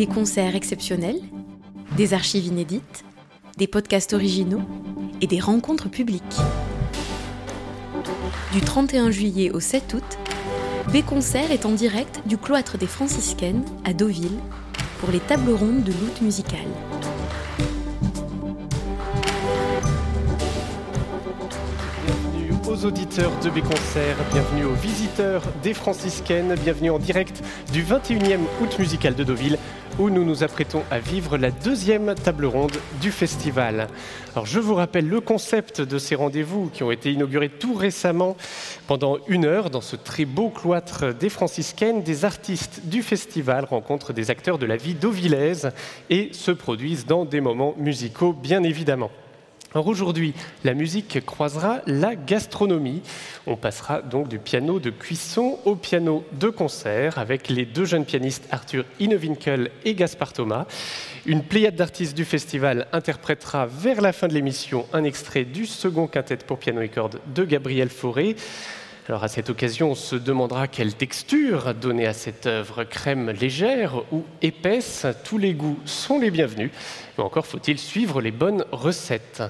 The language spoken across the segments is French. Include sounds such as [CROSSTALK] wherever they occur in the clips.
Des concerts exceptionnels, des archives inédites, des podcasts originaux et des rencontres publiques. Du 31 juillet au 7 août, B-Concert est en direct du cloître des franciscaines à Deauville pour les tables rondes de lutte musicale. Bienvenue aux auditeurs de B-Concert, bienvenue aux visiteurs des franciscaines, bienvenue en direct du 21e août musical de Deauville où nous nous apprêtons à vivre la deuxième table ronde du festival. Je vous rappelle le concept de ces rendez-vous qui ont été inaugurés tout récemment pendant une heure dans ce très beau cloître des franciscaines. Des artistes du festival rencontrent des acteurs de la vie dauvillaise et se produisent dans des moments musicaux bien évidemment. Alors aujourd'hui, la musique croisera la gastronomie. On passera donc du piano de cuisson au piano de concert avec les deux jeunes pianistes Arthur Inewinkel et Gaspard Thomas. Une pléiade d'artistes du festival interprétera vers la fin de l'émission un extrait du second quintet pour piano et cordes de Gabriel Fauré. Alors à cette occasion, on se demandera quelle texture donner à cette œuvre, crème légère ou épaisse. Tous les goûts sont les bienvenus, encore faut-il suivre les bonnes recettes.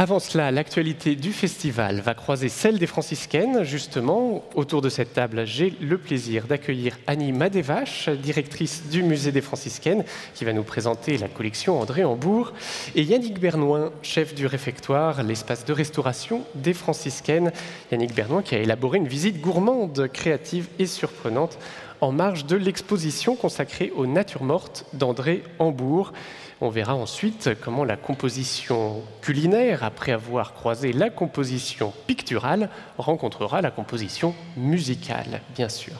Avant cela, l'actualité du festival va croiser celle des franciscaines. Justement, autour de cette table, j'ai le plaisir d'accueillir Annie Madevache, directrice du musée des franciscaines, qui va nous présenter la collection André Hambourg, et Yannick Bernoin, chef du réfectoire, l'espace de restauration des franciscaines. Yannick Bernoin qui a élaboré une visite gourmande, créative et surprenante en marge de l'exposition consacrée aux natures mortes d'André Hambourg. On verra ensuite comment la composition culinaire, après avoir croisé la composition picturale, rencontrera la composition musicale, bien sûr.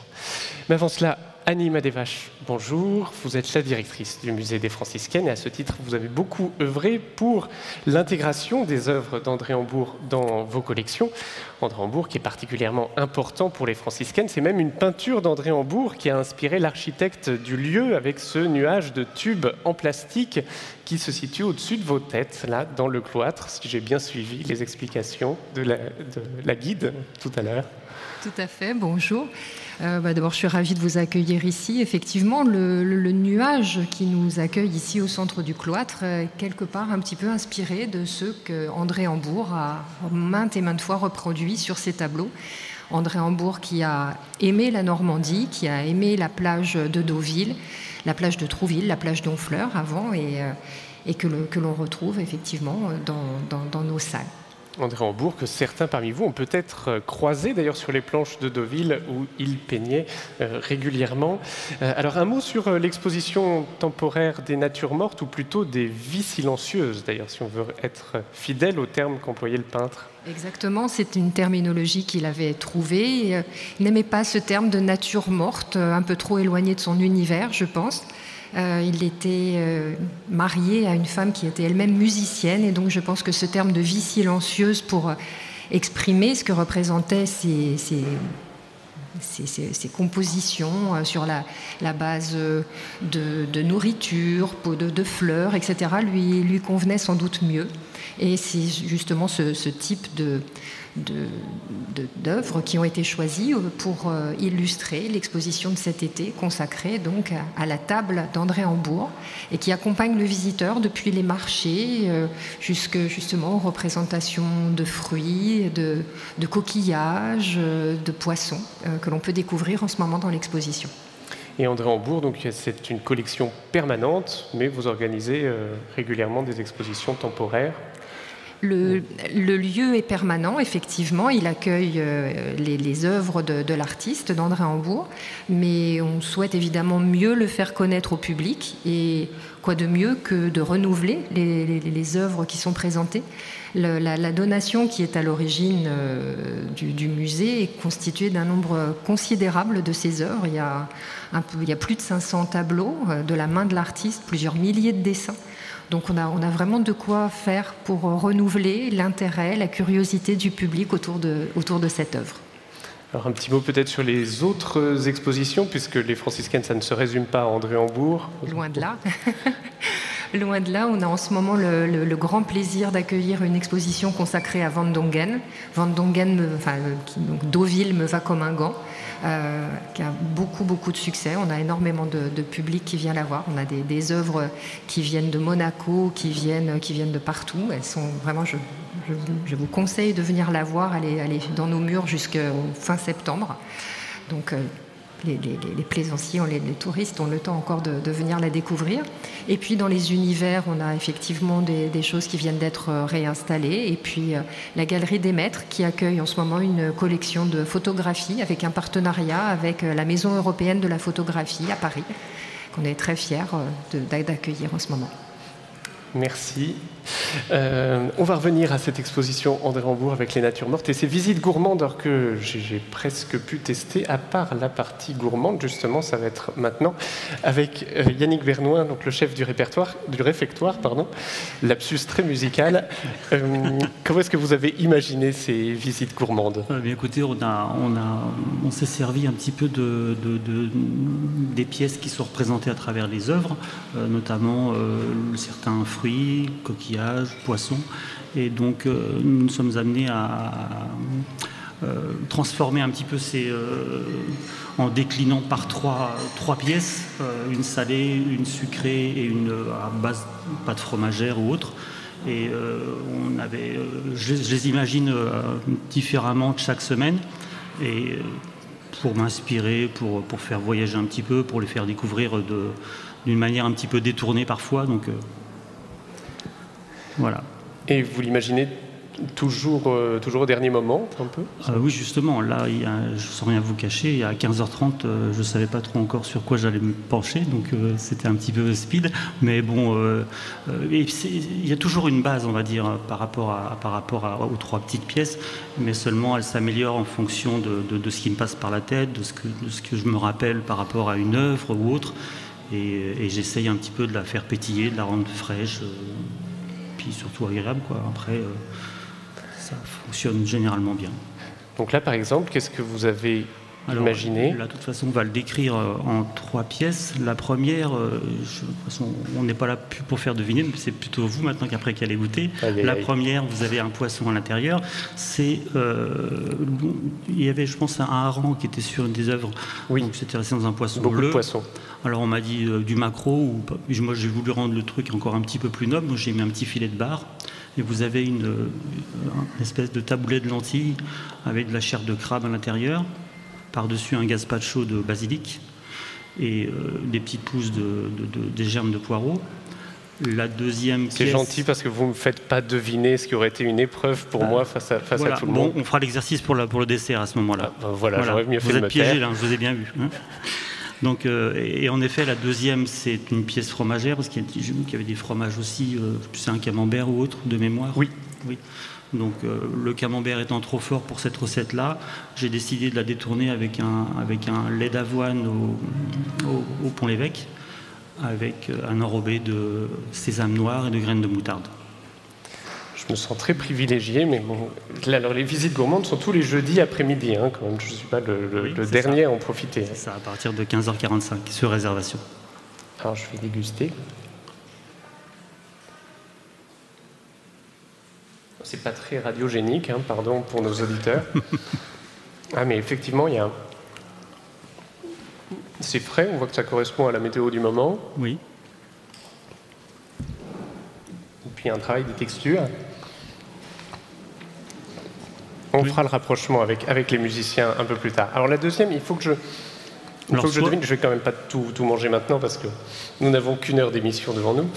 Mais avant cela, Annie Madevache, bonjour. Vous êtes la directrice du musée des franciscaines et à ce titre, vous avez beaucoup œuvré pour l'intégration des œuvres d'André Hambourg dans vos collections. André Hambourg qui est particulièrement important pour les franciscaines, c'est même une peinture d'André Hambourg qui a inspiré l'architecte du lieu avec ce nuage de tubes en plastique qui se situe au-dessus de vos têtes, là, dans le cloître, si j'ai bien suivi les explications de la guide tout à l'heure. Tout à fait, bonjour. Euh, bah, D'abord, je suis ravie de vous accueillir ici. Effectivement, le, nuage qui nous accueille ici au centre du cloître est quelque part un petit peu inspiré de ce que André Hambourg a maintes et maintes fois reproduit sur ses tableaux. André Hambourg qui a aimé la Normandie, qui a aimé la plage de Deauville, la plage de Trouville, la plage d'Honfleur avant, et, euh, que l'on retrouve effectivement dans, dans, dans nos salles. André Hambourg, que certains parmi vous ont peut-être croisé d'ailleurs sur les planches de Deauville où il peignait euh, régulièrement. Euh, alors un mot sur euh, l'exposition temporaire des natures mortes ou plutôt des vies silencieuses d'ailleurs si on veut être fidèle au terme qu'employait le peintre. Exactement, c'est une terminologie qu'il avait trouvée. Il n'aimait pas ce terme de nature morte, un peu trop éloigné de son univers, je pense. Euh, il était euh, marié à une femme qui était elle-même musicienne, et donc je pense que ce terme de vie silencieuse pour euh, exprimer ce que représentaient ces, compositions sur la, base de, nourriture, de, fleurs, etc., lui convenait sans doute mieux. Et c'est justement ce, type d'œuvres qui ont été choisies pour euh, illustrer l'exposition de cet été consacrée donc à, la table d'André Hambourg et qui accompagne le visiteur depuis les marchés euh, jusque justement représentations de fruits, de, coquillages, euh, de poissons que l'on peut découvrir en ce moment dans l'exposition. Et André Hambourg, c'est une collection permanente, mais vous organisez régulièrement des expositions temporaires le, lieu est permanent, effectivement, il accueille euh, les, œuvres de, l'artiste, d'André Hambourg, mais on souhaite évidemment mieux le faire connaître au public, et quoi de mieux que de renouveler les, œuvres qui sont présentées. La, donation qui est à l'origine euh, du, musée est constituée d'un nombre considérable de ces œuvres. Il y, a un peu, il y a plus de 500 tableaux euh, de la main de l'artiste, plusieurs milliers de dessins. Donc on a, on a, vraiment de quoi faire pour renouveler l'intérêt, la curiosité du public autour de, autour de cette œuvre. Alors un petit mot peut-être sur les autres expositions, puisque les franciscaines, ça ne se résume pas à André Hambourg. Loin de là. [LAUGHS] Loin de là, on a en ce moment le, grand plaisir d'accueillir une exposition consacrée à Van Dongen. Van Dongen, enfin, donc Deauville me va comme un gant. Euh, qui a beaucoup, beaucoup de succès. On a énormément de, public qui vient la voir. On a des, œuvres qui viennent de Monaco, qui viennent, qui viennent de partout. Elles sont vraiment, je, vous conseille de venir la voir. Elle est, dans nos murs jusqu'au fin septembre. Donc, les, plaisanciers, les, touristes ont le temps encore de, venir la découvrir. Et puis dans les univers, on a effectivement des, choses qui viennent d'être euh, réinstallées. Et puis euh, la Galerie des Maîtres qui accueille en ce moment une collection de photographies avec un partenariat avec euh, la Maison européenne de la photographie à Paris, qu'on est très fiers d'accueillir en ce moment. Merci. Euh, on va revenir à cette exposition André Rambourg avec les natures mortes et ces visites gourmandes que j'ai presque pu tester, à part la partie gourmande, justement, ça va être maintenant, avec euh, Yannick Vernoin, donc le chef du répertoire, du réfectoire, pardon, lapsus très musical. Euh, comment est-ce que vous avez imaginé ces visites gourmandes? Écoutez, on, a, on, a, on s'est servi un petit peu de, des pièces qui sont représentées à travers les œuvres, notamment certains fruits, coquillages, poissons. Et donc, euh, nous nous sommes amenés à, euh, transformer un petit peu ces. Euh, en déclinant par trois, trois pièces, une salée, une sucrée et une à base pâte fromagère ou autre. Et on avait, je, les imagine différemment chaque semaine. Et pour m'inspirer, pour, pour faire voyager un petit peu, pour les faire découvrir d'une manière un petit peu détournée parfois. Donc, voilà. Et vous l'imaginez toujours, euh, toujours au dernier moment, un peu? Euh, Oui, justement. Là, il y a, sans rien vous cacher, à 15h30, euh, je ne savais pas trop encore sur quoi j'allais me pencher, donc c'était un petit peu speed. Mais bon, il y a toujours une base, on va dire, par rapport, à, par rapport aux trois petites pièces, mais seulement elle s'améliore en fonction de, de, ce qui me passe par la tête, de ce, que, de ce que je me rappelle par rapport à une œuvre ou autre. Et, et j'essaye un petit peu de la faire pétiller, de la rendre fraîche surtout agréable. Quoi. Après, euh, ça fonctionne généralement bien. Donc là, par exemple, qu'est-ce que vous avez imaginé Là, de toute façon, on va le décrire euh, en trois pièces. La première, euh, de toute façon, on n'est pas là pour faire deviner, mais c'est plutôt vous maintenant qu'après qu'elle est goûter. la première, vous avez un poisson à l'intérieur. C'est, il y avait, je pense, un hareng qui était sur une des œuvres. Oui. Donc c'était resté dans un poisson Beaucoup bleu. De poissons. Alors on m'a dit euh, du macro, ou moi j'ai voulu rendre le truc encore un petit peu plus noble, j'ai mis un petit filet de bar. Et vous avez une, euh, espèce de taboulet de lentilles avec de la chair de crabe à l'intérieur, par-dessus un gazpacho de basilic et euh, des petites pousses de, des germes de poireaux. La deuxième C'est gentil parce que vous ne me faites pas deviner ce qui aurait été une épreuve pour bah, moi face à, face à tout le monde. On fera l'exercice pour, pour, le dessert à ce moment-là. Ah, bah, voilà, j'aurais mieux fait Vous êtes piégé là, je vous ai bien vu. Hein. Donc, euh, et en effet, la deuxième, c'est une pièce fromagère, parce qu'il y, avait des fromages aussi, euh, c'est un camembert ou autre, de mémoire Oui. oui. Donc, euh, le camembert étant trop fort pour cette recette-là, j'ai décidé de la détourner avec un, avec un lait d'avoine au, au Pont-l'Évêque, avec un enrobé de sésame noir et de graines de moutarde je me sens très privilégié, mais bon, alors les visites gourmandes sont tous les jeudis après-midi, hein, quand même. Je ne suis pas le, dernier à en profiter. C'est ça, à partir de 15h45, sur réservation. Alors je vais déguster. C'est pas très radiogénique, hein, pardon pour nos auditeurs. [LAUGHS] ah, mais effectivement, il y a C'est frais, on voit que ça correspond à la météo du moment. Oui. Et puis un travail des textures. On fera le rapprochement avec, avec les musiciens un peu plus tard. Alors la deuxième, il faut que je, il faut que je devine, je vais quand même pas tout, tout manger maintenant parce que nous n'avons qu'une heure d'émission devant nous.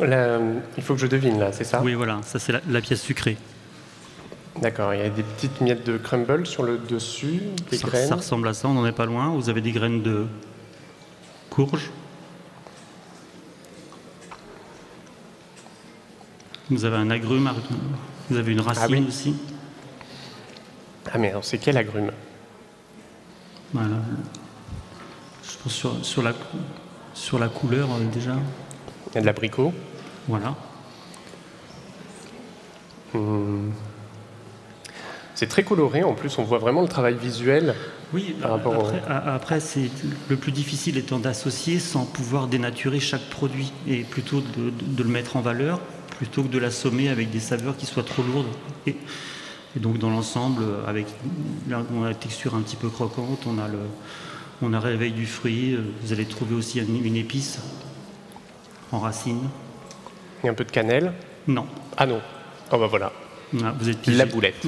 Il faut que je devine là, c'est ça? Oui, voilà, ça c'est la, pièce sucrée. D'accord, il y a des petites miettes de crumble sur le dessus, des ça, graines. Ça ressemble à ça, on n'en est pas loin. Vous avez des graines de courge. Vous avez un agrume, vous avez une racine ah aussi. Ah mais alors c'est quel agrume? Voilà. Je pense sur, sur, la, sur la couleur euh, déjà. Il y a de l'abricot. Voilà. Hmm. C'est très coloré, en plus on voit vraiment le travail visuel. Oui, par rapport après, après c'est le plus difficile étant d'associer sans pouvoir dénaturer chaque produit et plutôt de, le mettre en valeur plutôt que de l'assommer avec des saveurs qui soient trop lourdes. Et, donc dans l'ensemble, avec la texture un petit peu croquante, on a le, on a réveil du fruit. Vous allez trouver aussi une, épice en racine. Et un peu de cannelle Non. Ah non. Oh bah voilà. Ah, vous êtes La boulette.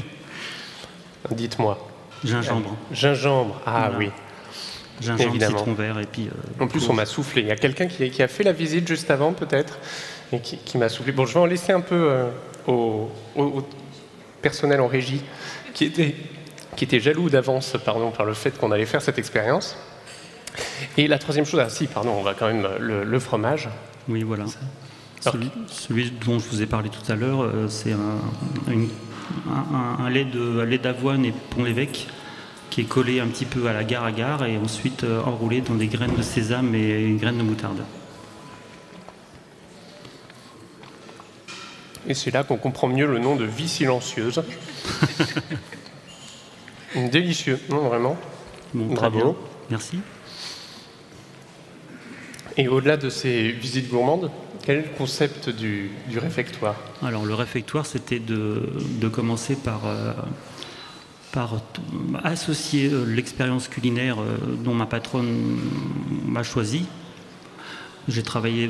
[LAUGHS] Dites-moi. Gingembre. Gingembre, ah oui. Gingembre, citron vert et puis. Euh, en plus, on m'a soufflé. Il y a quelqu'un qui, a fait la visite juste avant, peut-être, et qui, m'a soufflé. Bon, je vais en laisser un peu euh, au, personnel en régie, qui était, qui était jaloux d'avance, pardon, par le fait qu'on allait faire cette expérience. Et la troisième chose, ah si, pardon, on va quand même le, fromage. Oui, voilà. Celui, dont je vous ai parlé tout à l'heure, euh, c'est un, une un, lait d'avoine et pont-l'évêque qui est collé un petit peu à la gare à gare et ensuite euh, enroulé dans des graines de sésame et une graine de moutarde. Et c'est là qu'on comprend mieux le nom de vie silencieuse. [LAUGHS] Délicieux, non vraiment. Bravo. Merci. Et au-delà de ces visites gourmandes, quel est le concept du, réfectoire? Alors le réfectoire, c'était de, commencer par, euh, associer euh, l'expérience culinaire euh, dont ma patronne m'a choisi. J'ai travaillé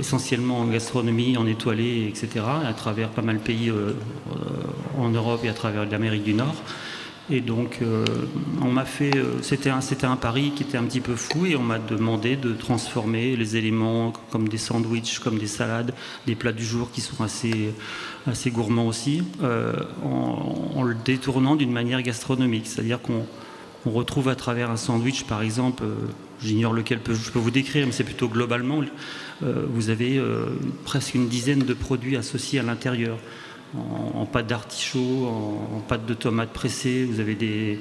essentiellement en gastronomie, en étoilé, etc., à travers pas mal de pays en Europe et à travers l'Amérique du Nord. Et donc, euh, on m'a fait. Euh, c'était un, c'était un pari qui était un petit peu fou et on m'a demandé de transformer les éléments comme des sandwichs, comme des salades, des plats du jour qui sont assez, assez gourmands aussi, euh, en, le détournant d'une manière gastronomique. C'est-à-dire qu'on retrouve à travers un sandwich, par exemple, j'ignore lequel je peux vous décrire, mais c'est plutôt globalement, vous avez presque une dizaine de produits associés à l'intérieur en, pâte d'artichaut, en, pâte de tomate pressée. Vous avez des,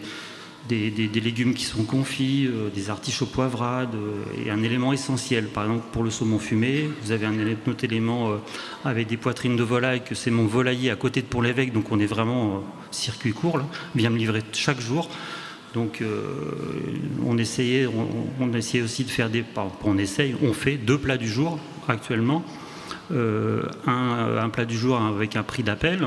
légumes qui sont confits, euh, des artichauts poivrades euh, et un élément essentiel. Par exemple, pour le saumon fumé, vous avez un autre élément euh, avec des poitrines de volaille, que c'est mon volailler à côté de Pont-l'Évêque, donc on est vraiment circuit court, là, vient me livrer chaque jour. Donc on, essayait, on, essayait aussi de faire des... On essaye, on fait deux plats du jour actuellement. Euh, un, plat du jour avec un prix d'appel,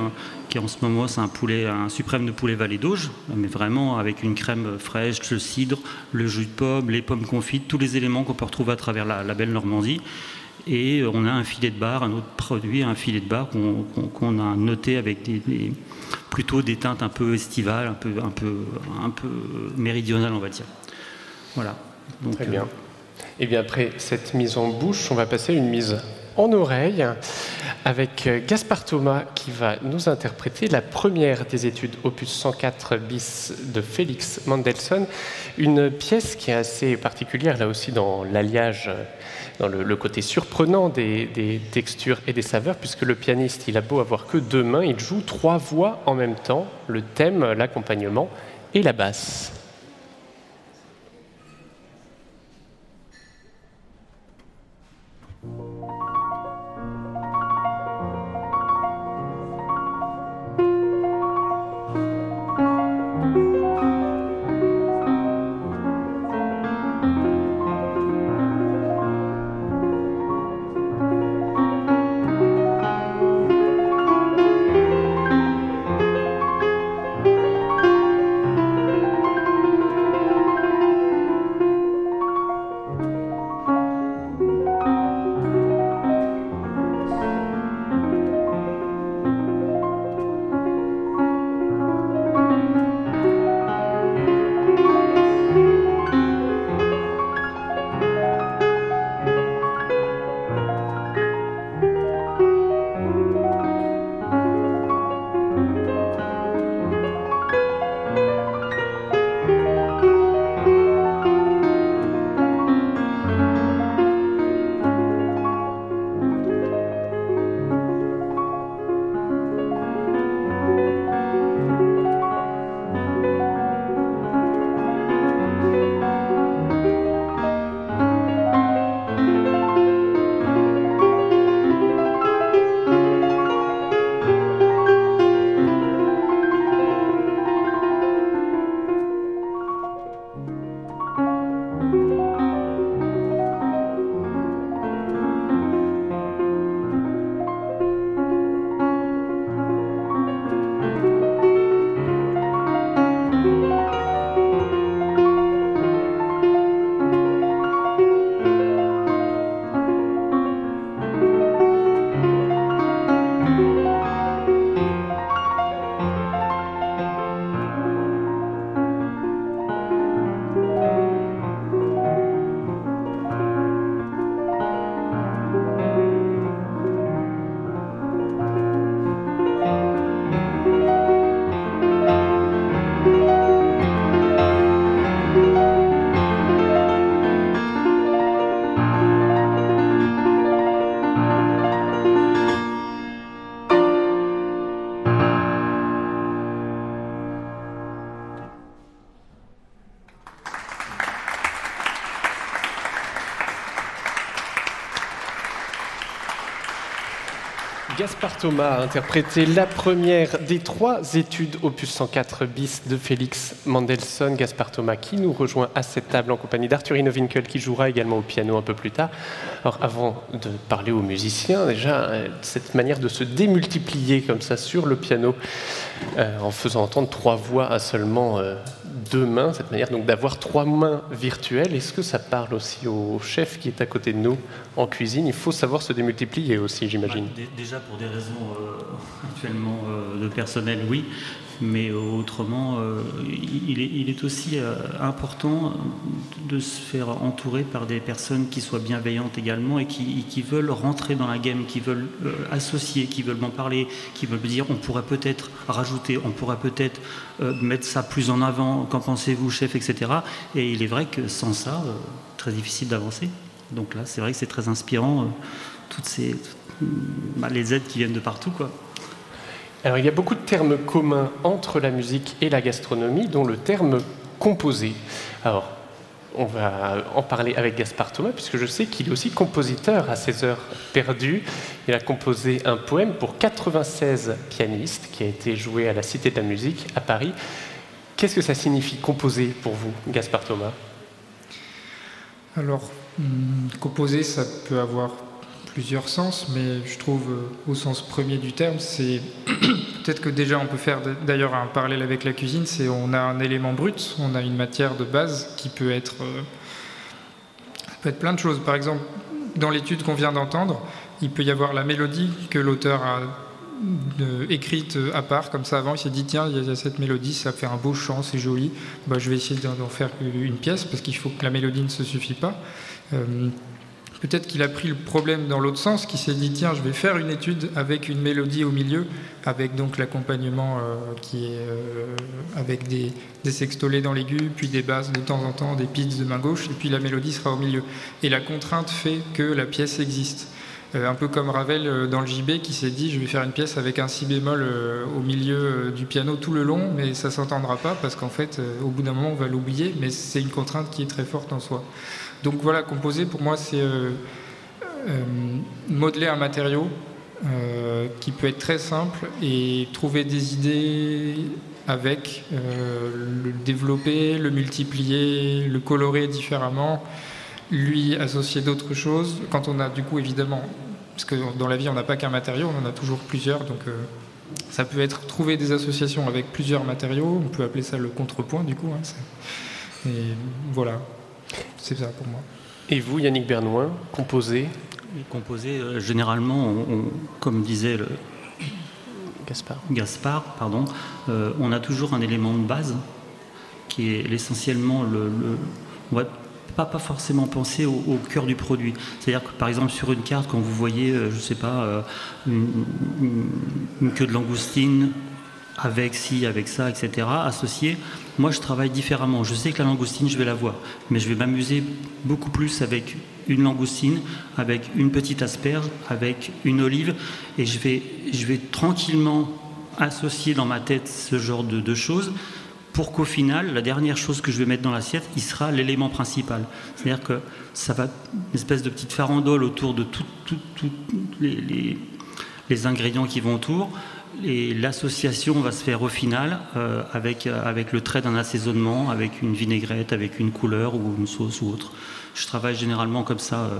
qui en ce moment c'est un poulet, un suprême de poulet Vallée d'Auge, mais vraiment avec une crème fraîche, le cidre, le jus de pomme, les pommes confites, tous les éléments qu'on peut retrouver à travers la, belle Normandie. Et on a un filet de bar, un autre produit, un filet de bar qu'on a noté avec des, plutôt des teintes un peu estivales, un peu, un peu, un peu méridionales, on va dire. Voilà. Très bien. Et bien après cette mise en bouche, on va passer à une mise en oreille avec euh, Gaspard Thomas qui va nous interpréter la première des études opus 104 bis de Félix Mendelssohn, une pièce qui est assez particulière là aussi dans l'alliage, dans le, côté surprenant des, textures et des saveurs, puisque le pianiste, il a beau avoir que deux mains, il joue trois voix en même temps, le thème, l'accompagnement et la basse. Gaspard Thomas a interprété la première des trois études opus 104 bis de Félix Mendelssohn. Gaspard Thomas qui nous rejoint à cette table en compagnie d'Arthurino Winkel qui jouera également au piano un peu plus tard. Alors avant de parler aux musiciens, déjà euh, cette manière de se démultiplier comme ça sur le piano euh, en faisant entendre trois voix à seulement euh, deux mains, cette manière donc d'avoir trois mains virtuelles, est-ce que ça parle aussi au chef qui est à côté de nous en cuisine? Il faut savoir se démultiplier aussi, j'imagine. Déjà pour des raisons euh, [LAUGHS] actuellement euh, de personnel, oui, mais autrement, euh, il, est, aussi important de se faire entourer par des personnes qui soient bienveillantes également et qui, veulent rentrer dans la game, qui veulent associer, qui veulent m'en parler, qui veulent me dire on pourrait peut-être rajouter, on pourrait peut-être mettre ça plus en avant, qu'en pensez-vous chef, etc. Et il est vrai que sans ça, très difficile d'avancer. Donc là, c'est vrai que c'est très inspirant, toutes ces bah, les aides qui viennent de partout. Quoi. Alors il y a beaucoup de termes communs entre la musique et la gastronomie, dont le terme composé. Alors on va en parler avec Gaspard Thomas, puisque je sais qu'il est aussi compositeur à ses heures perdues. Il a composé un poème pour 96 pianistes qui a été joué à la Cité de la Musique à Paris. Qu'est-ce que ça signifie composer pour vous, Gaspard Thomas? Alors, hum, composer, ça peut avoir plusieurs sens, mais je trouve euh, au sens premier du terme, c'est [CLEARS THROAT] peut-être que déjà on peut faire d'ailleurs un parallèle avec la cuisine, c'est on a un élément brut, on a une matière de base qui peut être, euh, peut être plein de choses. Par exemple, dans l'étude qu'on vient d'entendre, il peut y avoir la mélodie que l'auteur a euh, écrite à part, comme ça avant, il s'est dit tiens, il y a cette mélodie, ça fait un beau chant, c'est joli, bah, je vais essayer d'en faire une pièce parce qu'il faut que la mélodie ne se suffit pas. Peut-être qu'il a pris le problème dans l'autre sens, qui s'est dit tiens, je vais faire une étude avec une mélodie au milieu, avec donc l'accompagnement euh, qui est euh, avec des, sextolés dans l'aigu, puis des basses de temps en temps, des pids de main gauche, et puis la mélodie sera au milieu. Et la contrainte fait que la pièce existe. Euh, un peu comme Ravel dans le JB qui s'est dit je vais faire une pièce avec un si bémol au milieu du piano tout le long, mais ça s'entendra pas parce qu'en fait, au bout d'un moment, on va l'oublier, mais c'est une contrainte qui est très forte en soi. Donc voilà, composer pour moi c'est euh, euh, modeler un matériau euh, qui peut être très simple et trouver des idées avec, le développer, le multiplier, le colorer différemment, lui associer d'autres choses. Quand on a du coup évidemment, parce que dans la vie on n'a pas qu'un matériau, on en a toujours plusieurs, donc ça peut être trouver des associations avec plusieurs matériaux, on peut appeler ça le contrepoint du coup. Hein, et voilà, c'est ça pour moi. Et vous, Yannick Bernouin, composer Composer, euh, généralement, comme disait le Gaspard, Gaspard pardon, euh, on a toujours un élément de base qui est essentiellement le, on va pas, pas forcément penser au, cœur du produit. C'est-à-dire que par exemple sur une carte, quand vous voyez, euh, je sais pas, une, queue de langoustine avec ci, avec ça, etc., associé, moi, je travaille différemment. Je sais que la langoustine, je vais la voir, mais je vais m'amuser beaucoup plus avec une langoustine, avec une petite asperge, avec une olive, et je vais, je vais tranquillement associer dans ma tête ce genre de, choses pour qu'au final, la dernière chose que je vais mettre dans l'assiette, il sera l'élément principal. C'est-à-dire que ça va une espèce de petite farandole autour de tous les, les ingrédients qui vont autour l'association va se faire au final euh, avec, euh, avec le trait d'un assaisonnement, avec une vinaigrette, avec une couleur ou une sauce ou autre. Je travaille généralement comme ça.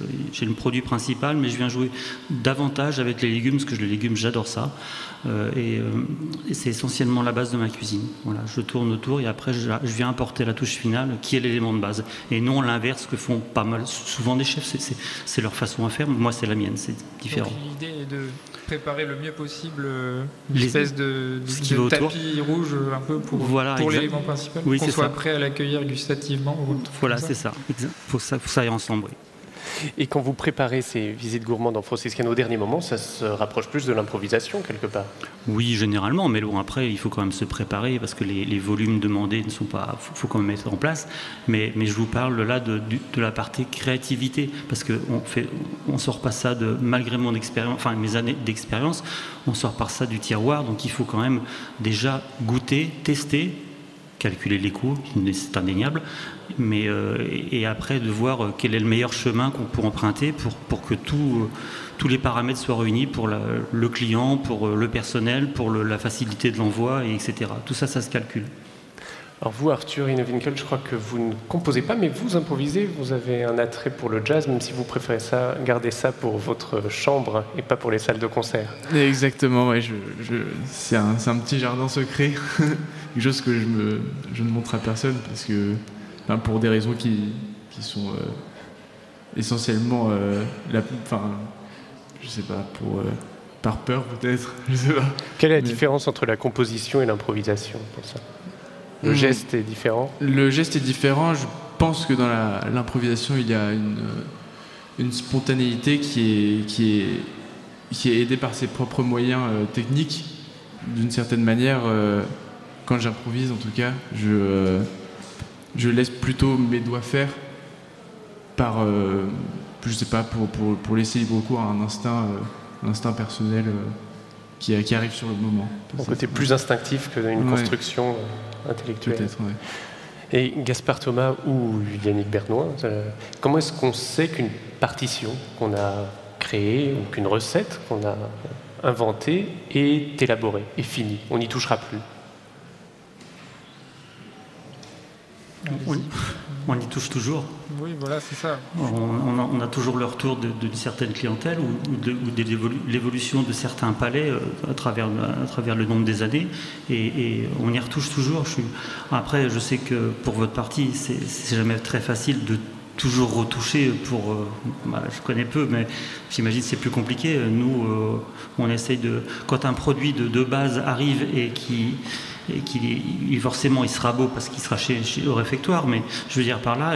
Euh, j'ai le produit principal, mais je viens jouer davantage avec les légumes, parce que les légumes, j'adore ça. et, c'est essentiellement la base de ma cuisine. Voilà, je tourne autour et après, je, viens apporter la touche finale, qui est l'élément de base. Et non l'inverse que font pas mal, souvent des chefs, c'est leur façon à faire. Moi, c'est la mienne, c'est différent. L'idée est de préparer le mieux possible euh, une espèce de, tapis rouge un peu pour, pour l'élément principal, qu'on soit prêt à l'accueillir gustativement. Voilà, c'est ça. Il faut ça, faut ça y ensemble. Et quand vous préparez ces visites gourmandes en franciscaine au dernier moment, ça se rapproche plus de l'improvisation quelque part Oui, généralement, mais bon, après, il faut quand même se préparer parce que les, volumes demandés ne sont pas. Il faut, quand même mettre en place. Mais, je vous parle là de, de la partie créativité parce qu'on on sort pas ça de, malgré mon expérience, enfin mes années d'expérience, on sort par ça du tiroir, donc il faut quand même déjà goûter, tester calculer l'écho, c'est indéniable, mais et après de voir quel est le meilleur chemin qu'on peut emprunter pour, pour que tout, tous les paramètres soient réunis pour le client, pour le personnel, pour la facilité de l'envoi, etc. Tout ça, ça se calcule. Alors vous, Arthur Inovinkel, je crois que vous ne composez pas, mais vous improvisez, vous avez un attrait pour le jazz, même si vous préférez ça, garder ça pour votre chambre et pas pour les salles de concert. Exactement, ouais, je, c'est, un, petit jardin secret, [LAUGHS] quelque chose que je, me, je, ne montre à personne, parce que, pour des raisons qui, qui sont euh, essentiellement, euh, la, enfin, je sais pas, pour, euh, par peur peut-être, [LAUGHS] je sais pas. Quelle est la différence entre la composition et l'improvisation pour ça? Le hmm. geste est différent? Le geste est différent. Je pense que dans l'improvisation, il y a une, une, spontanéité qui est, qui, est, qui est aidée par ses propres moyens euh, techniques. D'une certaine manière, quand j'improvise en tout cas, je, euh, je laisse plutôt mes doigts faire par, je sais pas, pour, pour, pour laisser libre cours à un instinct, instinct personnel qui, qui, arrive sur le moment. Un côté plus instinctif que une construction intellectuelle. Et Gaspard Thomas ou Yannick Bernois, euh, comment est-ce qu'on sait qu'une partition qu'on a créée ou qu'une recette qu'on a inventée est élaborée, est finie? On n'y touchera plus Oui, on y touche toujours. Oui, voilà, c'est ça. On, a, toujours le retour d'une certaine clientèle ou, de, l'évolution de certains palais euh, à, travers, à travers le nombre des années. Et, on y retouche toujours. Je après, je sais que pour votre partie, c'est jamais très facile de toujours retoucher pour. Euh, bah, je connais peu, mais j'imagine c'est plus compliqué. Nous, euh, on essaye de. Quand un produit de, de base arrive et qui et qu'il forcément il sera beau parce qu'il sera chez, au réfectoire, mais je veux dire par là,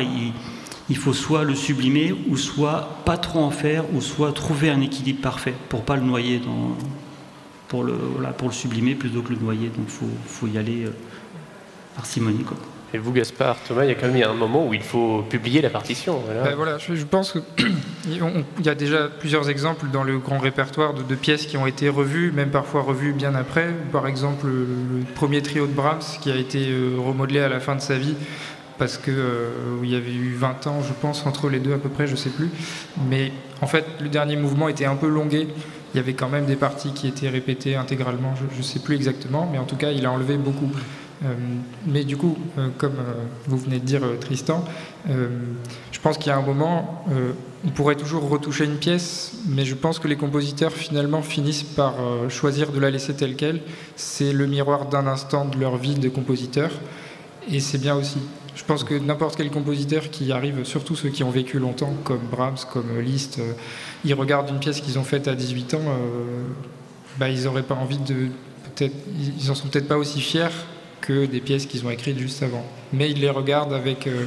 il, faut soit le sublimer, ou soit pas trop en faire, ou soit trouver un équilibre parfait pour pas le noyer pour le, pour le sublimer plutôt que le noyer. Donc il faut, y aller euh, parcimonie. Et vous, Gaspard, Thomas, il y a quand même un moment où il faut publier la partition. Voilà, ben je, pense qu'il [CLEARS THROAT] y a déjà plusieurs exemples dans le grand répertoire de, pièces qui ont été revues, même parfois revues bien après. Par exemple, le, premier trio de Brahms qui a été euh, remodelé à la fin de sa vie parce que euh, y avait eu 20 ans, je pense, entre les deux à peu près, je sais plus. Mais en fait, le dernier mouvement était un peu longué. Il y avait quand même des parties qui étaient répétées intégralement, je ne sais plus exactement, mais en tout cas, il a enlevé beaucoup. Euh, mais du coup, euh, comme euh, vous venez de dire, Tristan, je pense qu'il y a un moment, on pourrait toujours retoucher une pièce, mais je pense que les compositeurs finalement finissent par choisir de la laisser telle qu'elle. C'est le miroir d'un instant de leur vie de compositeur, et c'est bien aussi. Je pense que n'importe quel compositeur qui arrive, surtout ceux qui ont vécu longtemps, comme Brahms, comme Liszt, ils regardent une pièce qu'ils ont faite à 18 ans, bah, ils n'auraient pas envie de. Ils en sont peut-être pas aussi fiers que des pièces qu'ils ont écrites juste avant. Mais ils les regardent avec, euh,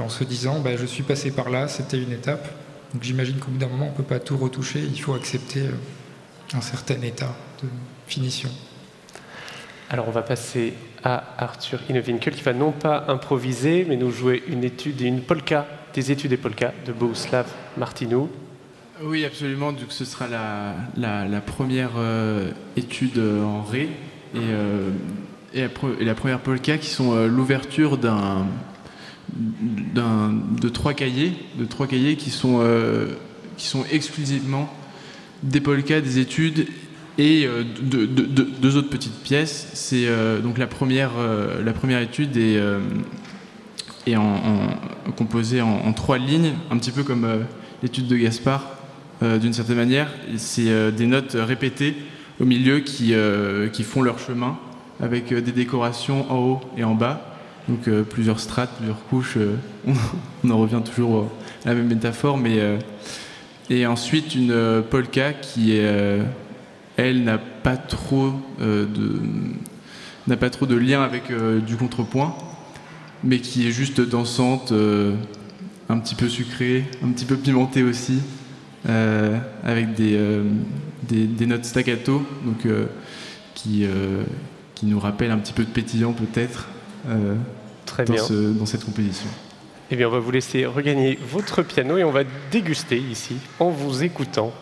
en se disant, bah, je suis passé par là, c'était une étape. Donc j'imagine qu'au bout d'un moment, on ne peut pas tout retoucher, il faut accepter euh, un certain état de finition. Alors on va passer à Arthur Inovinkel qui va non pas improviser, mais nous jouer une étude et une polka, des études et polka de Bohuslav Martinou. Oui, absolument. Donc ce sera la, la, première euh, étude en ré. Et et la, première polka qui sont euh, l'ouverture d'un, de trois cahiers, de trois cahiers qui sont, euh, qui sont exclusivement des polkas, des études et euh, de, deux autres petites pièces. C'est donc la première, la première étude est, est en, composée en, trois lignes, un petit peu comme l'étude de Gaspard, d'une certaine manière. C'est des notes répétées au milieu qui, qui font leur chemin avec euh, des décorations en haut et en bas. Donc euh, plusieurs strates, plusieurs couches. Euh, on [LAUGHS] en revient toujours à la même métaphore, mais et ensuite une polka qui elle n'a pas trop de n'a pas trop de lien avec du contrepoint, mais qui est juste dansante, un petit peu sucrée, un petit peu pimentée aussi, avec des, des, des, notes staccato, donc qui qui nous rappelle un petit peu de pétillant peut-être euh, dans, dans cette composition. Eh bien, on va vous laisser regagner votre piano et on va déguster ici en vous écoutant.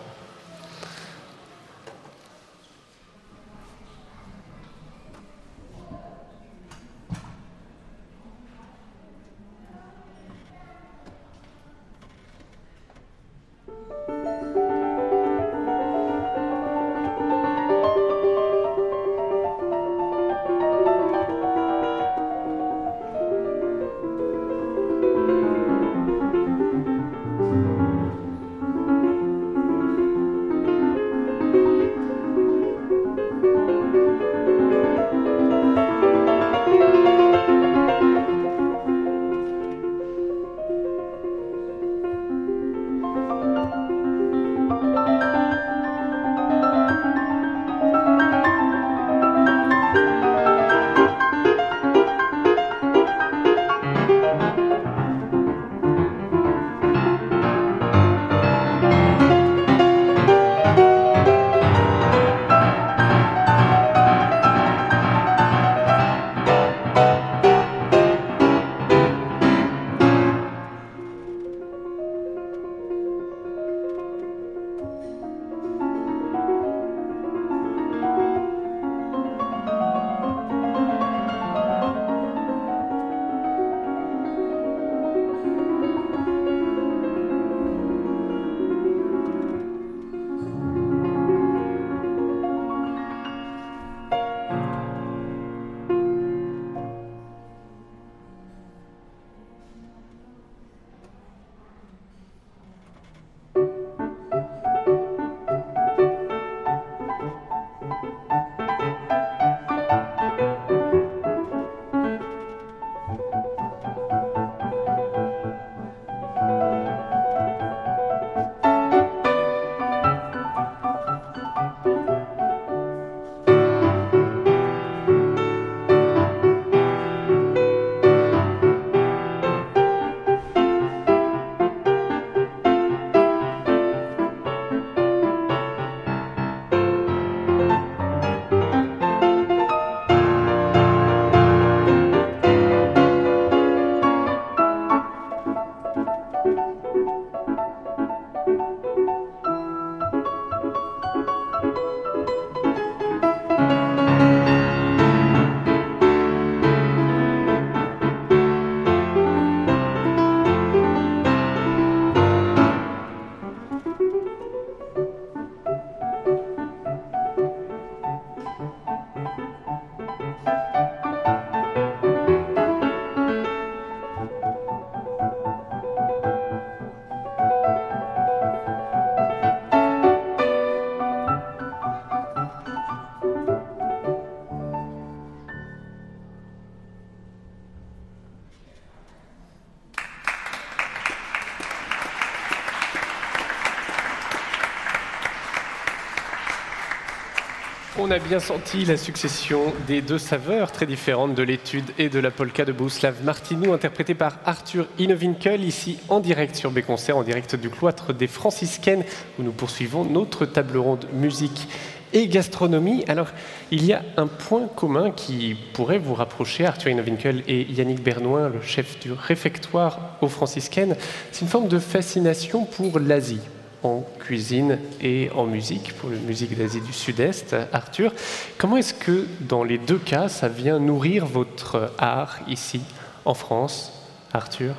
On a bien senti la succession des deux saveurs très différentes de l'étude et de la polka de Bouslav Martinou, interprétée par Arthur Inovinkel, ici en direct sur Béconcert, en direct du cloître des franciscaines, où nous poursuivons notre table ronde musique et gastronomie. Alors, il y a un point commun qui pourrait vous rapprocher, Arthur Inovinkel et Yannick Bernoin, le chef du réfectoire aux franciscaines. C'est une forme de fascination pour l'Asie, en cuisine et en musique, pour la musique d'Asie du Sud-Est. Arthur, comment est-ce que dans les deux cas, ça vient nourrir votre art ici, en France? Arthur?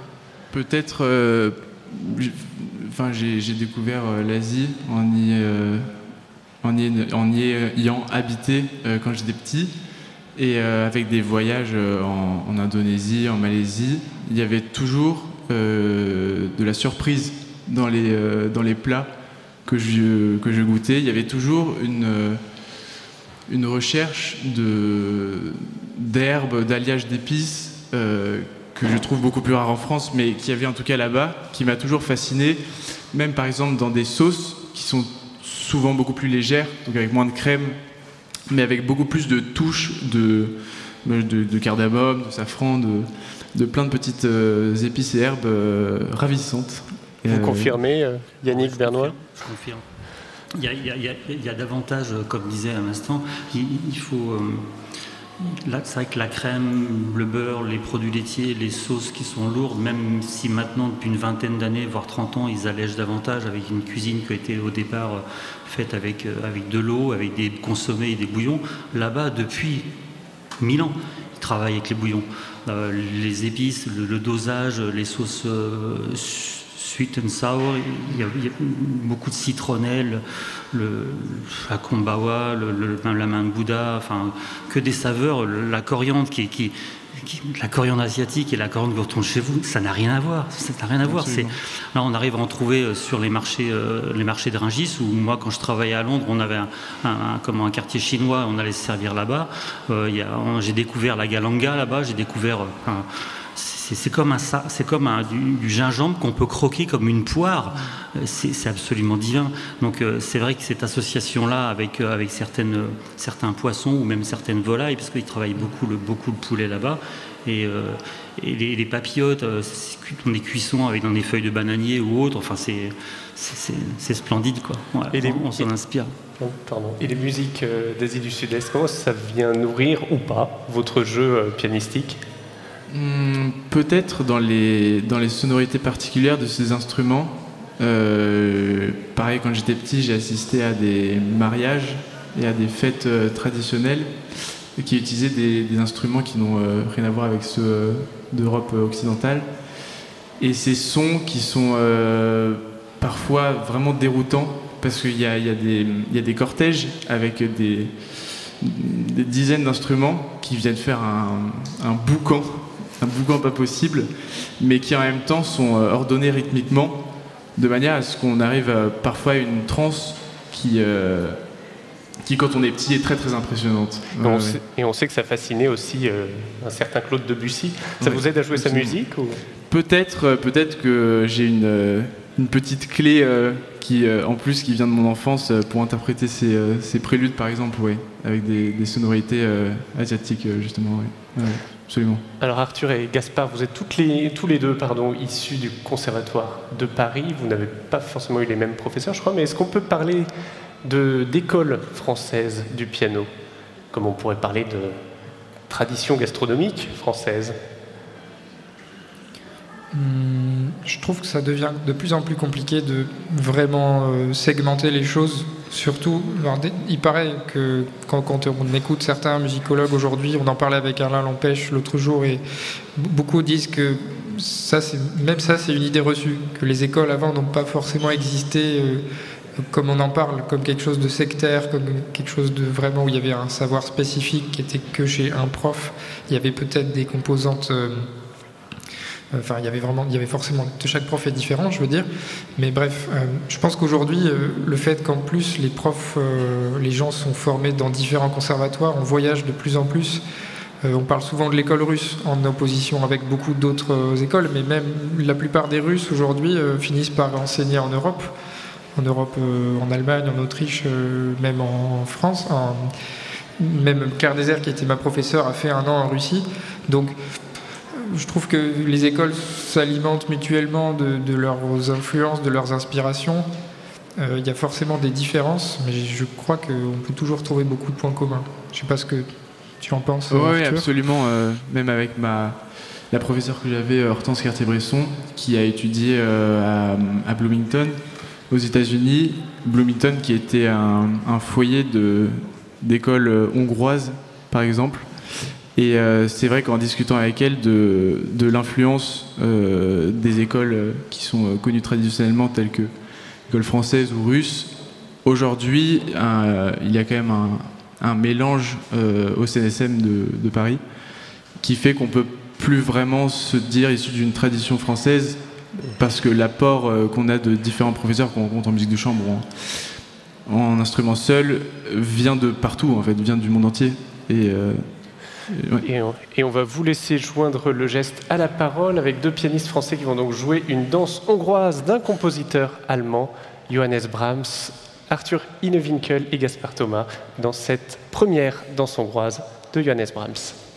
Peut-être, euh, j'ai découvert euh, l'Asie en y, euh, en, y, en y ayant habité quand j'étais petit. Et avec des voyages en, Indonésie, en Malaisie, il y avait toujours de la surprise dans les, euh, dans les plats que je, que je goûtais, il y avait toujours une, euh, une recherche d'herbes, d'alliages d'épices euh, que je trouve beaucoup plus rare en France, mais qui avait en tout cas là-bas, qui m'a toujours fasciné, même par exemple dans des sauces qui sont souvent beaucoup plus légères, donc avec moins de crème, mais avec beaucoup plus de touches de, de, cardamome, de safran, de, de plein de petites épices et herbes ravissantes. Vous euh, confirmez, euh, Yannick Bernois Je confirme. Il y, a, davantage, comme disait à l'instant, il, faut. Euh, c'est vrai que la crème, le beurre, les produits laitiers, les sauces qui sont lourdes, même si maintenant, depuis une vingtaine d'années, voire 30 ans, ils allègent davantage avec une cuisine qui a été au départ faite avec, avec de l'eau, avec des consommés et des bouillons, là-bas, depuis 1000 ans, ils travaillent avec les bouillons. les épices, le, dosage, les sauces sweet and sour, il y a, beaucoup de citronnelle, le, la kombawa, le, la main de Bouddha, enfin, que des saveurs, la coriandre qui, qui, la coriandre asiatique et la coriandre que vous retrouvez chez vous, ça n'a rien à voir. Ça n'a rien à voir. C'est, là, on arrive à en trouver euh, sur les marchés, euh, les marchés de Ringis, où moi, quand je travaillais à Londres, on avait un, un, un quartier chinois, on allait se servir là-bas. Euh, j'ai découvert la galanga là-bas, j'ai découvert c'est comme, un, c'est comme un, du, gingembre qu'on peut croquer comme une poire. Euh, c'est absolument divin. Donc euh, c'est vrai que cette association-là avec, euh, avec certaines, certains poissons ou même certaines volailles, parce qu'ils travaillent beaucoup le, beaucoup le poulet là-bas, et, et les, les, papillotes, dans des cuissons avec dans des feuilles de bananier ou autre, enfin c'est, c'est, splendide quoi. et les, on, s'en inspire. Oh, pardon. Et les musiques d'Asie du Sud-Est, comment ça vient nourrir ou pas votre jeu pianistique? Hmm, peut-être dans les, dans les sonorités particulières de ces instruments. Euh, pareil, quand j'étais petit, j'ai assisté à des mariages et à des fêtes euh, traditionnelles qui utilisaient des, instruments qui n'ont euh, rien à voir avec ceux d'Europe occidentale. Et ces sons qui sont parfois vraiment déroutants parce qu'il y, y, y a, des cortèges avec des, dizaines d'instruments qui viennent faire un boucan un boucan pas possible, mais qui en même temps sont euh, ordonnés rythmiquement, de manière à ce qu'on arrive parfois à une transe qui, euh, qui, quand on est petit, est très très impressionnante. Et on, sait, que ça fascinait aussi euh, un certain Claude Debussy. Ça vous aide à jouer sa musique ou... Peut-être, peut-être que j'ai une, une, petite clé qui, en plus, qui vient de mon enfance pour interpréter ces, ces préludes, par exemple, ouais, avec des, des sonorités asiatiques, justement. Absolument. Alors Arthur et Gaspard, vous êtes toutes les, tous les deux pardon, issus du Conservatoire de Paris. Vous n'avez pas forcément eu les mêmes professeurs, je crois, mais est-ce qu'on peut parler d'école française du piano? Comme on pourrait parler de tradition gastronomique française hum, Je trouve que ça devient de plus en plus compliqué de vraiment euh, segmenter les choses Surtout, il paraît que quand, on écoute certains musicologues aujourd'hui, on en parlait avec Alain Lampêche l'autre jour, et beaucoup disent que ça, même ça, c'est une idée reçue, que les écoles avant n'ont pas forcément existé euh, comme on en parle, comme quelque chose de sectaire, comme quelque chose de vraiment où il y avait un savoir spécifique qui était que chez un prof. Il y avait peut-être des composantes. Euh, Enfin, il y avait vraiment, il y avait forcément, chaque prof est différent, je veux dire. Mais bref, euh, je pense qu'aujourd'hui, euh, le fait qu'en plus les profs, euh, les gens sont formés dans différents conservatoires, on voyage de plus en plus. on parle souvent de l'école russe en opposition avec beaucoup d'autres écoles, mais même la plupart des Russes aujourd'hui finissent par enseigner en Europe. en Europe, en Allemagne, en Autriche, même en France. même Claire Désert, qui était ma professeure, a fait un an en Russie. Donc, je trouve que les écoles s'alimentent mutuellement de, leurs influences, de leurs inspirations. Euh, il y a forcément des différences, mais je crois qu'on peut toujours trouver beaucoup de points communs. Je ne sais pas ce que tu en penses. Oui, absolument. Euh, même avec ma, la professeure que j'avais, euh, Hortense Cartier-Bresson, qui a étudié à, Bloomington, aux États-Unis. Bloomington, qui était un, un foyer d'école hongroise, par exemple. Et euh, c'est vrai qu'en discutant avec elle de, l'influence euh, des écoles euh, qui sont connues traditionnellement, telles que l'école française ou russe, aujourd'hui, il y a quand même un, mélange au CNSM de, Paris qui fait qu'on peut plus vraiment se dire issu d'une tradition française parce que l'apport qu'on a de différents professeurs qu'on rencontre en musique de chambre en, en instrument seul vient de partout en fait, vient du monde entier. Et et on, va vous laisser joindre le geste à la parole avec deux pianistes français qui vont donc jouer une danse hongroise d'un compositeur allemand, Johannes Brahms, Arthur Innewinkel et Gaspard Thomas, dans cette première danse hongroise de Johannes Brahms.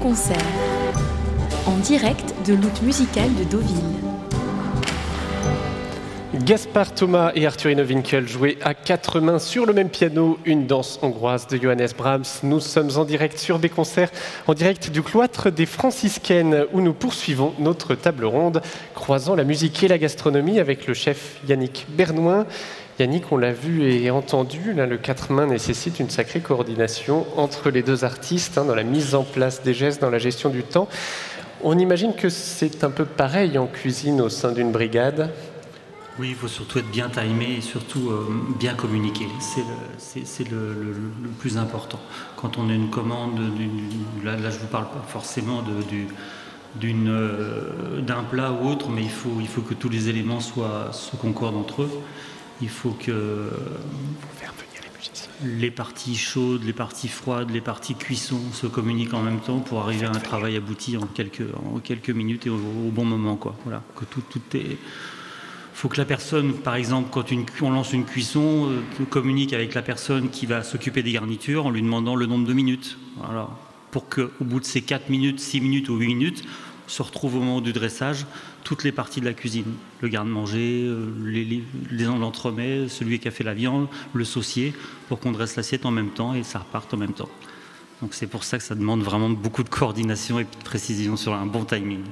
B-Concert, en direct de l'outre musical de Deauville. Gaspard Thomas et Arthurino Winkel jouaient à quatre mains sur le même piano une danse hongroise de Johannes Brahms. Nous sommes en direct sur des concerts, en direct du cloître des franciscaines où nous poursuivons notre table ronde croisant la musique et la gastronomie avec le chef Yannick Bernouin. Yannick, on l'a vu et entendu, le quatre mains nécessite une sacrée coordination entre les deux artistes hein, dans la mise en place des gestes, dans la gestion du temps. On imagine que c'est un peu pareil en cuisine au sein d'une brigade. Oui, il faut surtout être bien timé et surtout euh, bien communiquer. C'est le, plus important. Quand on a une commande, là, je ne vous parle pas forcément euh, d'un plat ou autre, mais il faut, il faut que tous les éléments soient, se concordent entre eux. Il faut que les parties chaudes, les parties froides, les parties cuisson se communiquent en même temps pour arriver à un travail abouti en quelques, en quelques minutes et au, bon moment. Quoi. Voilà, que tout, tout est faut que la personne, par exemple, quand on lance une cuisson, euh, communique avec la personne qui va s'occuper des garnitures en lui demandant le nombre de minutes. Voilà. Pour qu'au bout de ces 4 minutes, 6 minutes ou 8 minutes, se retrouve au moment du dressage toutes les parties de la cuisine. Le garde-manger, euh, les, l'entremet, celui qui a fait la viande, le saucier, pour qu'on dresse l'assiette en même temps et ça reparte en même temps. Donc c'est pour ça que ça demande vraiment beaucoup de coordination et de précision sur un bon timing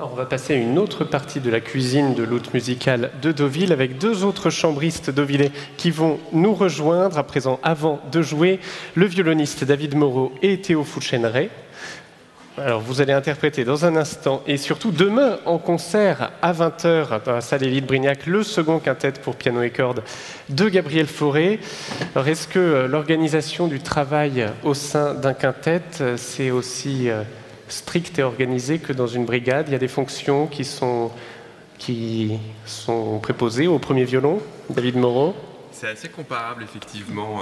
on va passer à une autre partie de la cuisine de l'hôte musicale de Deauville avec deux autres chambristes deauvillais qui vont nous rejoindre à présent avant de jouer, le violoniste David Moreau et Théo Fouchenray. Alors vous allez interpréter dans un instant et surtout demain en concert à 20h dans la salle Élite Brignac le second quintet pour piano et cordes de Gabriel Fauré. Alors est-ce que euh, l'organisation du travail au sein d'un quintet euh, c'est aussi euh, strict et organisé que dans une brigade? Il y a des fonctions qui sont, qui sont préposées au premier violon. David Moreau? C'est assez comparable effectivement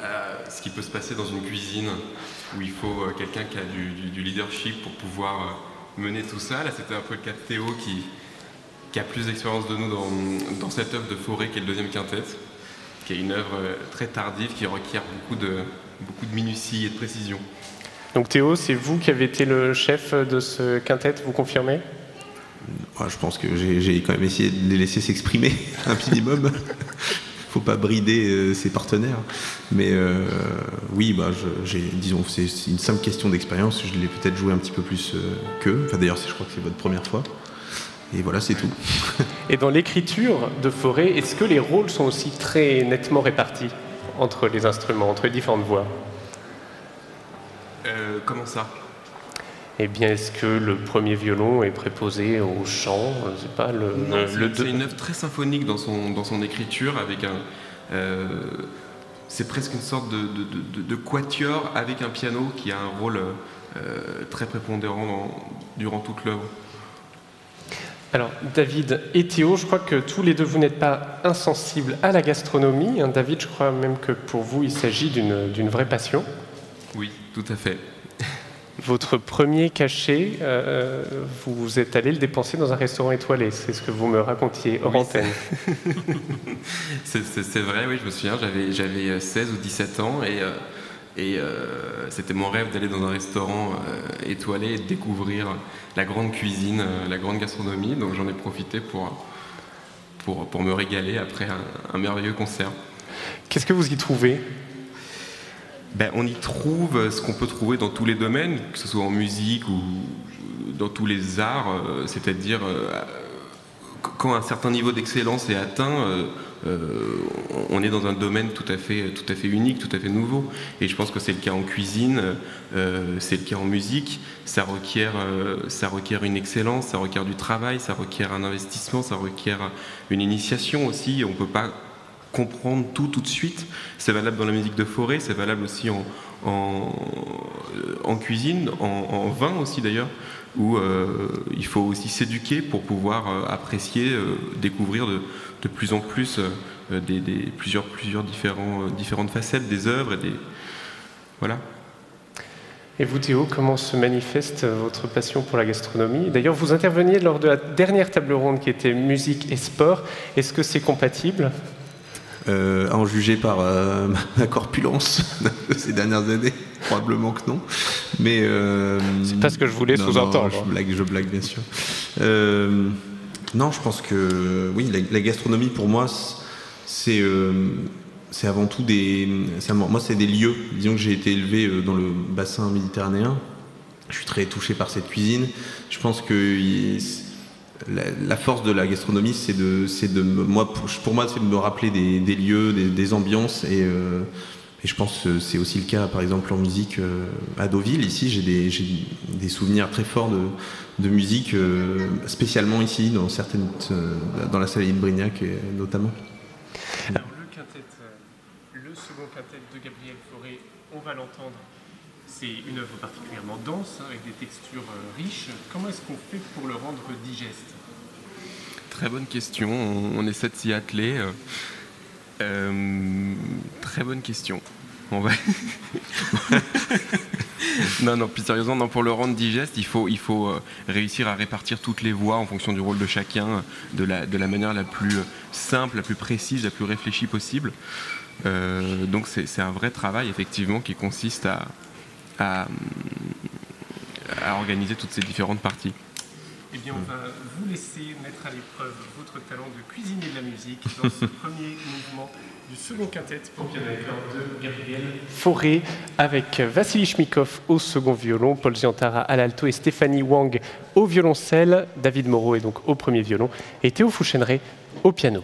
à ce qui peut se passer dans une cuisine où il faut euh, quelqu'un qui a du, leadership pour pouvoir euh, mener tout ça. Là c'était un peu le cas de Théo qui, qui a plus d'expérience de nous dans, dans, cette œuvre de Forêt qui est le deuxième quintet, qui est une œuvre très tardive qui requiert beaucoup de, beaucoup de minutie et de précision. Donc Théo, c'est vous qui avez été le chef de ce quintet, vous confirmez? Je pense que j'ai quand même essayé de les laisser s'exprimer [LAUGHS] un minimum. [LAUGHS] faut pas brider euh, ses partenaires. Mais euh, oui, bah, disons, c'est une simple question d'expérience. Je l'ai peut-être joué un petit peu plus euh, qu'eux. Enfin, D'ailleurs, je crois que c'est votre première fois. Et voilà, c'est tout. [LAUGHS] Et dans l'écriture de Forêt, est-ce que les rôles sont aussi très nettement répartis entre les instruments, entre les différentes voix? Euh, comment ça? Eh bien, est-ce que le premier violon est préposé au chant? C'est pas le. c'est, une œuvre très symphonique dans son, dans son écriture, avec un. Euh, c'est presque une sorte de, quatuor avec un piano qui a un rôle euh, très prépondérant durant toute l'œuvre. Alors, David et Théo, je crois que tous les deux, vous n'êtes pas insensibles à la gastronomie. Hein, David, je crois même que pour vous, il s'agit d'une vraie passion. Oui, tout à fait. Votre premier cachet, euh, vous êtes allé le dépenser dans un restaurant étoilé, c'est ce que vous me racontiez hors antenne. [LAUGHS] c'est vrai, oui, je me souviens, j'avais 16 ou 17 ans et, euh, et euh, c'était mon rêve d'aller dans un restaurant étoilé et de découvrir la grande cuisine, la grande gastronomie, donc j'en ai profité pour, pour, pour, me régaler après un merveilleux concert. Qu'est-ce que vous y trouvez? Ben, on y trouve ce qu'on peut trouver dans tous les domaines, que ce soit en musique ou dans tous les arts, euh, c'est-à-dire euh, quand un certain niveau d'excellence est atteint, euh, on est dans un domaine tout à, fait, tout à fait unique, tout à fait nouveau. Et je pense que c'est le cas en cuisine, c'est le cas en musique. Ça requiert, ça requiert une excellence, ça requiert du travail, ça requiert un investissement, ça requiert une initiation aussi. On ne peut pas comprendre tout tout de suite. C'est valable dans la musique de forêt, c'est valable aussi en, en, cuisine, en, vin aussi d'ailleurs, où euh, il faut aussi s'éduquer pour pouvoir euh, apprécier, euh, découvrir de, de, plus en plus des, plusieurs, plusieurs différents, différentes facettes des œuvres et des voilà. Et vous, Théo, comment se manifeste votre passion pour la gastronomie? D'ailleurs, vous interveniez lors de la dernière table ronde qui était musique et sport. Est-ce que c'est compatible? Euh, à en juger par euh, [LAUGHS] ma corpulence de [LAUGHS] ces dernières années Probablement que non. Mais euh, c'est pas ce que je voulais sous-entendre. Je blague, je blague bien sûr. non, je pense que oui, la, gastronomie pour moi, c'est c'est avant tout des. Moi, c'est des lieux. Disons que j'ai été élevé dans le bassin méditerranéen. Je suis très touché par cette cuisine. Je pense que la, force de la gastronomie, c'est de, de, moi, pour, moi, c'est de me rappeler des, lieux, des, ambiances, euh, et, je pense que c'est aussi le cas, par exemple, en musique euh, à Deauville. Ici, j'ai des, des, souvenirs très forts de, de musique, euh, spécialement ici, dans certaines, dans la salle de Brignac, notamment. Alors, le quintet, le second quintet de Gabriel Fauré, on va l'entendre c'est une œuvre particulièrement dense, hein, avec des textures euh, riches. Comment est-ce qu'on fait pour le rendre digeste? Très bonne question. On, essaie de s'y atteler. Euh, euh, très bonne question. On va. [LAUGHS] non, non, plus sérieusement, non, pour le rendre digeste, il faut, il faut réussir à répartir toutes les voix en fonction du rôle de chacun, de la, de la manière la plus simple, la plus précise, la plus réfléchie possible. donc c'est un vrai travail, effectivement, qui consiste à, à, organiser toutes ces différentes parties. Eh bien, on va vous laisser mettre à l'épreuve votre talent de cuisiner de la musique dans ce [LAUGHS] premier mouvement du second quintet pour piano de Gabriel Fauré, avec Vassili Shmikov au second violon, Paul Giantara à l'alto et Stéphanie Wang au violoncelle, David Moreau est donc au premier violon et Théo Fouchenray au piano.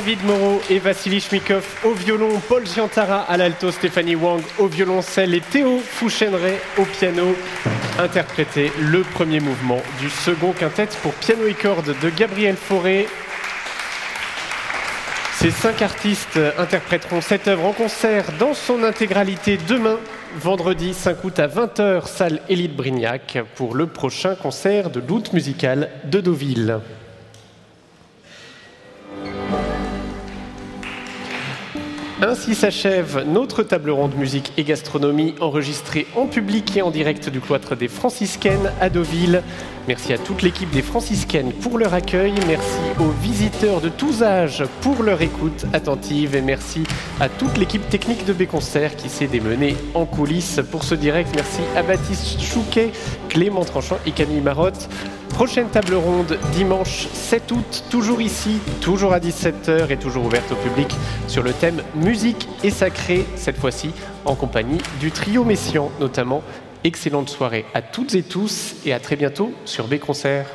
David Moreau et Vassili Shmikov au violon, Paul Giantara à l'alto, Stéphanie Wang au violoncelle et Théo Fouchenray au piano. Interpréter le premier mouvement du second quintet pour piano et cordes de Gabriel Fauré. Ces cinq artistes interpréteront cette œuvre en concert dans son intégralité demain, vendredi 5 août à 20h, salle Élite Brignac, pour le prochain concert de l'out musical de Deauville. Ainsi s'achève notre table ronde musique et gastronomie enregistrée en public et en direct du cloître des franciscaines à Deauville. Merci à toute l'équipe des franciscaines pour leur accueil, merci aux visiteurs de tous âges pour leur écoute attentive et merci à toute l'équipe technique de Béconcert qui s'est démenée en coulisses pour ce direct. Merci à Baptiste Chouquet, Clément Tranchant et Camille Marotte. Prochaine table ronde dimanche 7 août, toujours ici, toujours à 17h et toujours ouverte au public sur le thème musique et sacré, cette fois-ci en compagnie du trio Messian notamment. Excellente soirée à toutes et tous et à très bientôt sur B Concert.